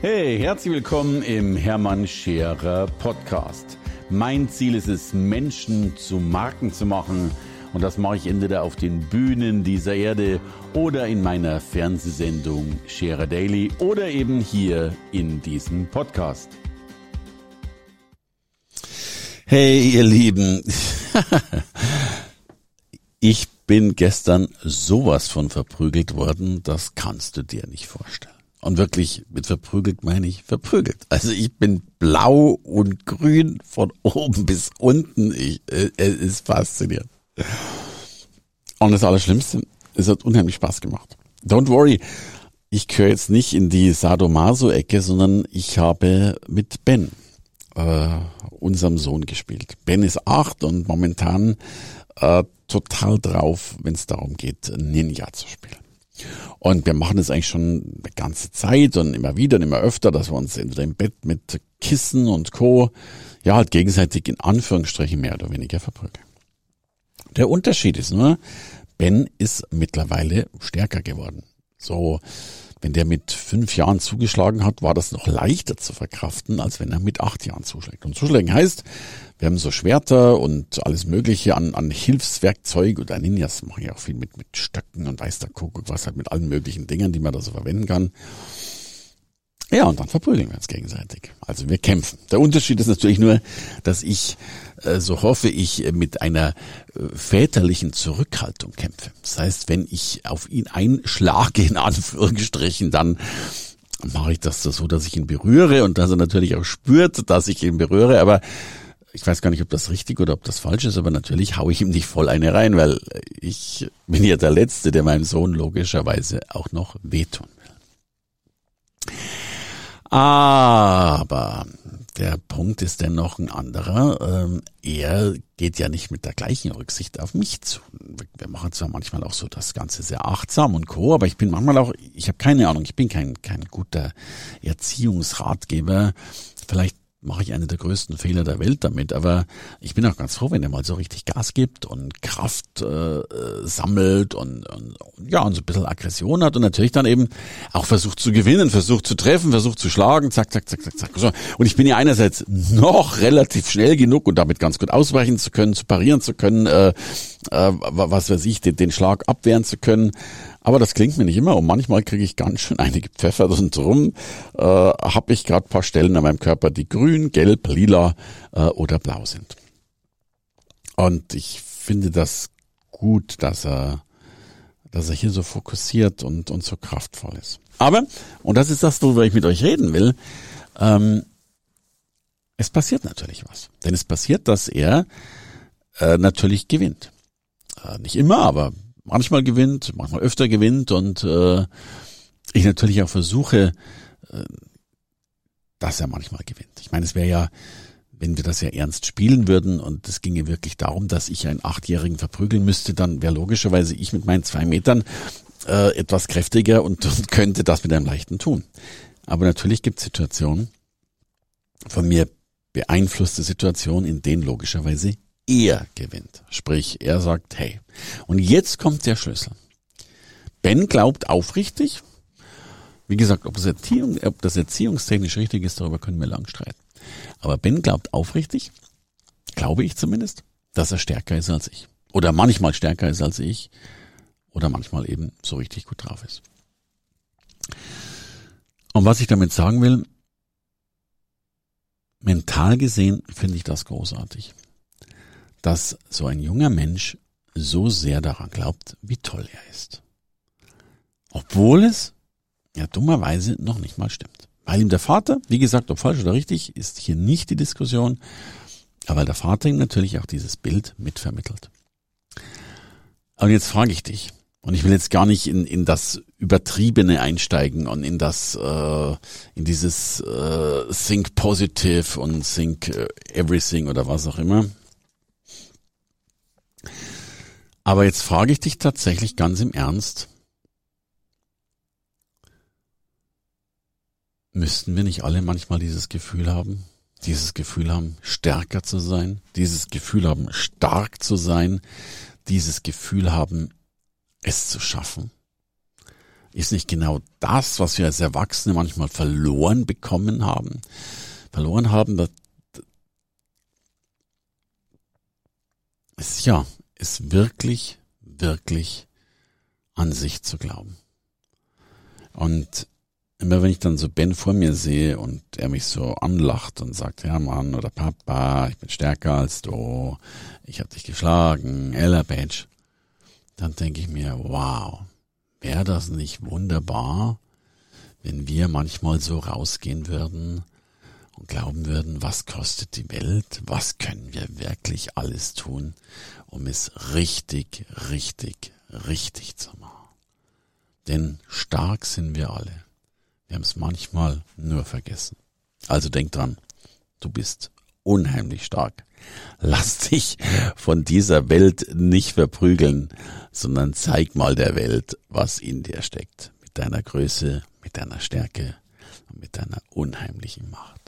Hey, herzlich willkommen im Hermann Scherer Podcast. Mein Ziel ist es, Menschen zu Marken zu machen. Und das mache ich entweder auf den Bühnen dieser Erde oder in meiner Fernsehsendung Scherer Daily oder eben hier in diesem Podcast. Hey, ihr Lieben. ich bin gestern sowas von verprügelt worden, das kannst du dir nicht vorstellen. Und wirklich, mit verprügelt meine ich verprügelt. Also ich bin blau und grün von oben bis unten. Ich, äh, es ist faszinierend. Und das Allerschlimmste, es hat unheimlich Spaß gemacht. Don't worry, ich gehöre jetzt nicht in die Sadomaso-Ecke, sondern ich habe mit Ben, äh, unserem Sohn, gespielt. Ben ist acht und momentan äh, total drauf, wenn es darum geht, Ninja zu spielen. Und wir machen das eigentlich schon eine ganze Zeit und immer wieder und immer öfter, dass wir uns entweder im Bett mit Kissen und Co. ja halt gegenseitig in Anführungsstrichen mehr oder weniger verprügeln. Der Unterschied ist nur, Ben ist mittlerweile stärker geworden. So, wenn der mit fünf Jahren zugeschlagen hat, war das noch leichter zu verkraften, als wenn er mit acht Jahren zuschlägt. Und zuschlagen heißt, wir haben so Schwerter und alles Mögliche an, an Hilfswerkzeug oder Ninjas machen ja auch viel mit, mit Stöcken und weiß der Kuckuck, was halt mit allen möglichen Dingen, die man da so verwenden kann. Ja, und dann verprügeln wir uns gegenseitig. Also wir kämpfen. Der Unterschied ist natürlich nur, dass ich, äh, so hoffe ich, äh, mit einer äh, väterlichen Zurückhaltung kämpfe. Das heißt, wenn ich auf ihn einschlage, in Anführungsstrichen, dann mache ich das so, dass ich ihn berühre und dass er natürlich auch spürt, dass ich ihn berühre, aber ich weiß gar nicht, ob das richtig oder ob das falsch ist, aber natürlich haue ich ihm nicht voll eine rein, weil ich bin ja der Letzte, der meinem Sohn logischerweise auch noch wehtun will. Aber der Punkt ist dennoch ein anderer. Ähm, er geht ja nicht mit der gleichen Rücksicht auf mich zu. Wir machen zwar manchmal auch so das Ganze sehr achtsam und co, aber ich bin manchmal auch, ich habe keine Ahnung, ich bin kein, kein guter Erziehungsratgeber. Vielleicht mache ich eine der größten Fehler der Welt damit. Aber ich bin auch ganz froh, wenn er mal so richtig Gas gibt und Kraft äh, sammelt und, und ja und so ein bisschen Aggression hat und natürlich dann eben auch versucht zu gewinnen, versucht zu treffen, versucht zu schlagen, zack, zack, zack, zack, zack. Und ich bin ja einerseits noch relativ schnell genug und damit ganz gut ausweichen zu können, zu parieren zu können, äh, äh, was weiß ich, den, den Schlag abwehren zu können. Aber das klingt mir nicht immer und manchmal kriege ich ganz schön einige Pfeffer und drum äh, habe ich gerade paar Stellen an meinem Körper, die grün, gelb, lila äh, oder blau sind. Und ich finde das gut, dass er, dass er hier so fokussiert und, und so kraftvoll ist. Aber, und das ist das, worüber ich mit euch reden will, ähm, es passiert natürlich was. Denn es passiert, dass er äh, natürlich gewinnt. Äh, nicht immer, aber manchmal gewinnt, manchmal öfter gewinnt und äh, ich natürlich auch versuche, äh, dass er manchmal gewinnt. Ich meine, es wäre ja, wenn wir das ja ernst spielen würden und es ginge wirklich darum, dass ich einen Achtjährigen verprügeln müsste, dann wäre logischerweise ich mit meinen zwei Metern äh, etwas kräftiger und, und könnte das mit einem leichten tun. Aber natürlich gibt es Situationen, von mir beeinflusste Situationen, in denen logischerweise er gewinnt. Sprich, er sagt, hey. Und jetzt kommt der Schlüssel. Ben glaubt aufrichtig. Wie gesagt, ob das, Erziehung, ob das erziehungstechnisch richtig ist, darüber können wir lang streiten. Aber Ben glaubt aufrichtig, glaube ich zumindest, dass er stärker ist als ich. Oder manchmal stärker ist als ich. Oder manchmal eben so richtig gut drauf ist. Und was ich damit sagen will, mental gesehen finde ich das großartig dass so ein junger Mensch so sehr daran glaubt, wie toll er ist. Obwohl es ja dummerweise noch nicht mal stimmt. Weil ihm der Vater, wie gesagt, ob falsch oder richtig, ist hier nicht die Diskussion, aber weil der Vater ihm natürlich auch dieses Bild mitvermittelt. Aber jetzt frage ich dich, und ich will jetzt gar nicht in, in das Übertriebene einsteigen und in das, äh, in dieses äh, Think Positive und Think äh, Everything oder was auch immer. Aber jetzt frage ich dich tatsächlich ganz im Ernst. Müssten wir nicht alle manchmal dieses Gefühl haben? Dieses Gefühl haben, stärker zu sein? Dieses Gefühl haben, stark zu sein? Dieses Gefühl haben, es zu schaffen? Ist nicht genau das, was wir als Erwachsene manchmal verloren bekommen haben? Verloren haben, das, ist ja, ist wirklich, wirklich an sich zu glauben. Und immer wenn ich dann so Ben vor mir sehe und er mich so anlacht und sagt, ja Mann oder Papa, ich bin stärker als du, ich hab dich geschlagen, Ella Badge, dann denke ich mir, wow, wäre das nicht wunderbar, wenn wir manchmal so rausgehen würden und glauben würden, was kostet die Welt, was können wir wirklich alles tun, um es richtig, richtig, richtig zu machen. Denn stark sind wir alle. Wir haben es manchmal nur vergessen. Also denk dran, du bist unheimlich stark. Lass dich von dieser Welt nicht verprügeln, sondern zeig mal der Welt, was in dir steckt. Mit deiner Größe, mit deiner Stärke und mit deiner unheimlichen Macht.